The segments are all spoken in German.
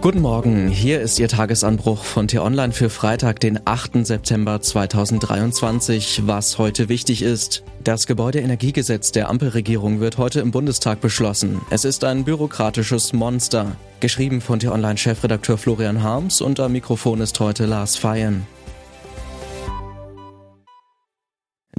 Guten Morgen, hier ist Ihr Tagesanbruch von T-Online für Freitag, den 8. September 2023. Was heute wichtig ist. Das Gebäudeenergiegesetz der Ampelregierung wird heute im Bundestag beschlossen. Es ist ein bürokratisches Monster. Geschrieben von T-Online-Chefredakteur Florian Harms und am Mikrofon ist heute Lars Feyen.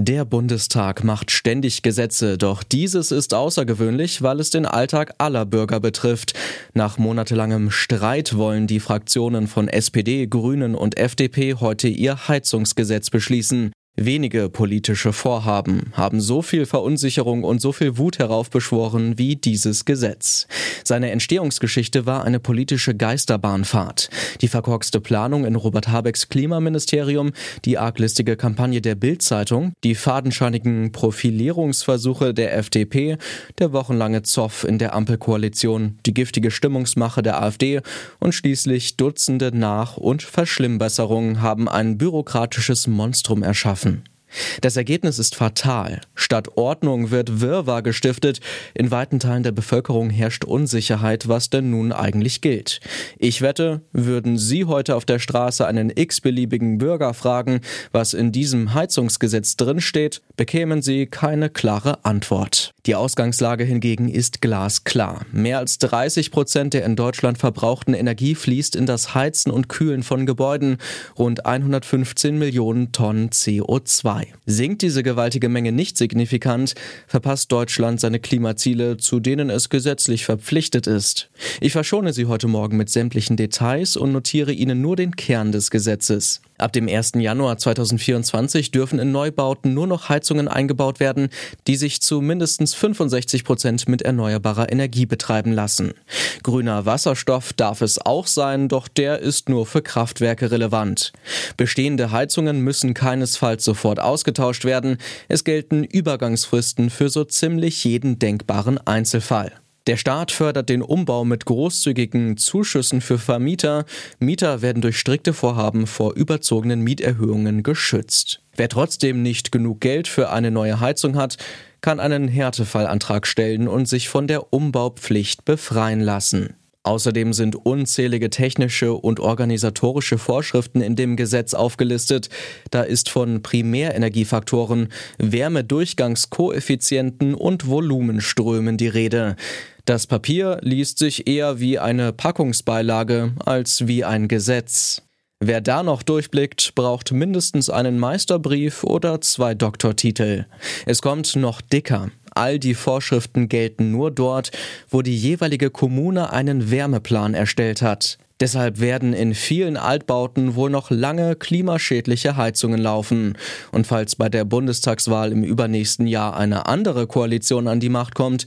Der Bundestag macht ständig Gesetze, doch dieses ist außergewöhnlich, weil es den Alltag aller Bürger betrifft. Nach monatelangem Streit wollen die Fraktionen von SPD, Grünen und FDP heute ihr Heizungsgesetz beschließen. Wenige politische Vorhaben haben so viel Verunsicherung und so viel Wut heraufbeschworen wie dieses Gesetz. Seine Entstehungsgeschichte war eine politische Geisterbahnfahrt. Die verkorkste Planung in Robert Habecks Klimaministerium, die arglistige Kampagne der Bild-Zeitung, die fadenscheinigen Profilierungsversuche der FDP, der wochenlange Zoff in der Ampelkoalition, die giftige Stimmungsmache der AfD und schließlich Dutzende Nach- und Verschlimmbesserungen haben ein bürokratisches Monstrum erschaffen. Das Ergebnis ist fatal. Statt Ordnung wird Wirrwarr gestiftet. In weiten Teilen der Bevölkerung herrscht Unsicherheit, was denn nun eigentlich gilt. Ich wette, würden Sie heute auf der Straße einen x-beliebigen Bürger fragen, was in diesem Heizungsgesetz drinsteht, bekämen Sie keine klare Antwort. Die Ausgangslage hingegen ist glasklar. Mehr als 30 Prozent der in Deutschland verbrauchten Energie fließt in das Heizen und Kühlen von Gebäuden. Rund 115 Millionen Tonnen CO2. Sinkt diese gewaltige Menge nicht signifikant, verpasst Deutschland seine Klimaziele, zu denen es gesetzlich verpflichtet ist. Ich verschone Sie heute Morgen mit sämtlichen Details und notiere Ihnen nur den Kern des Gesetzes. Ab dem 1. Januar 2024 dürfen in Neubauten nur noch Heizungen eingebaut werden, die sich zu mindestens 65 Prozent mit erneuerbarer Energie betreiben lassen. Grüner Wasserstoff darf es auch sein, doch der ist nur für Kraftwerke relevant. Bestehende Heizungen müssen keinesfalls sofort ausgetauscht werden. Es gelten Übergangsfristen für so ziemlich jeden denkbaren Einzelfall. Der Staat fördert den Umbau mit großzügigen Zuschüssen für Vermieter. Mieter werden durch strikte Vorhaben vor überzogenen Mieterhöhungen geschützt. Wer trotzdem nicht genug Geld für eine neue Heizung hat, kann einen Härtefallantrag stellen und sich von der Umbaupflicht befreien lassen. Außerdem sind unzählige technische und organisatorische Vorschriften in dem Gesetz aufgelistet. Da ist von Primärenergiefaktoren, Wärmedurchgangskoeffizienten und Volumenströmen die Rede. Das Papier liest sich eher wie eine Packungsbeilage als wie ein Gesetz. Wer da noch durchblickt, braucht mindestens einen Meisterbrief oder zwei Doktortitel. Es kommt noch dicker. All die Vorschriften gelten nur dort, wo die jeweilige Kommune einen Wärmeplan erstellt hat. Deshalb werden in vielen Altbauten wohl noch lange klimaschädliche Heizungen laufen. Und falls bei der Bundestagswahl im übernächsten Jahr eine andere Koalition an die Macht kommt,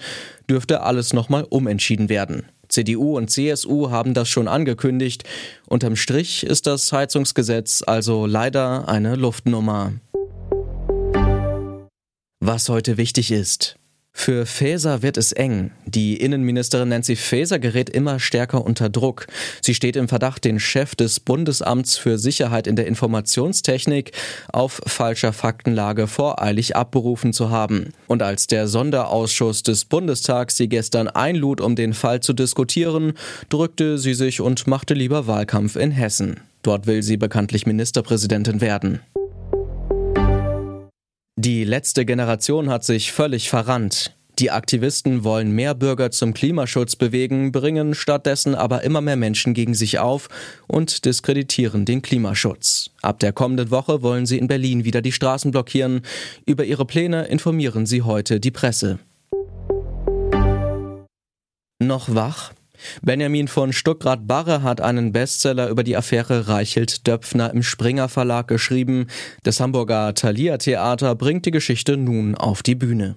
dürfte alles nochmal umentschieden werden. CDU und CSU haben das schon angekündigt. Unterm Strich ist das Heizungsgesetz also leider eine Luftnummer. Was heute wichtig ist. Für Faeser wird es eng. Die Innenministerin Nancy Faeser gerät immer stärker unter Druck. Sie steht im Verdacht, den Chef des Bundesamts für Sicherheit in der Informationstechnik auf falscher Faktenlage voreilig abberufen zu haben. Und als der Sonderausschuss des Bundestags sie gestern einlud, um den Fall zu diskutieren, drückte sie sich und machte lieber Wahlkampf in Hessen. Dort will sie bekanntlich Ministerpräsidentin werden. Die letzte Generation hat sich völlig verrannt. Die Aktivisten wollen mehr Bürger zum Klimaschutz bewegen, bringen stattdessen aber immer mehr Menschen gegen sich auf und diskreditieren den Klimaschutz. Ab der kommenden Woche wollen sie in Berlin wieder die Straßen blockieren. Über ihre Pläne informieren sie heute die Presse. Noch wach? Benjamin von Stuckrad-Barre hat einen Bestseller über die Affäre Reichelt-Döpfner im Springer Verlag geschrieben. Das Hamburger Thalia Theater bringt die Geschichte nun auf die Bühne.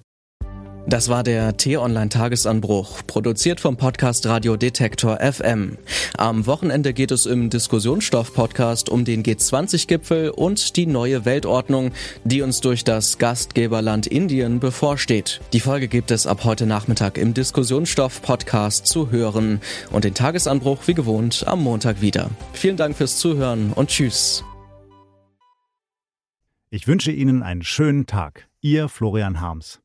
Das war der T-Online-Tagesanbruch, produziert vom Podcast Radio Detektor FM. Am Wochenende geht es im Diskussionsstoff-Podcast um den G20-Gipfel und die neue Weltordnung, die uns durch das Gastgeberland Indien bevorsteht. Die Folge gibt es ab heute Nachmittag im Diskussionsstoff-Podcast zu hören und den Tagesanbruch wie gewohnt am Montag wieder. Vielen Dank fürs Zuhören und Tschüss. Ich wünsche Ihnen einen schönen Tag. Ihr Florian Harms.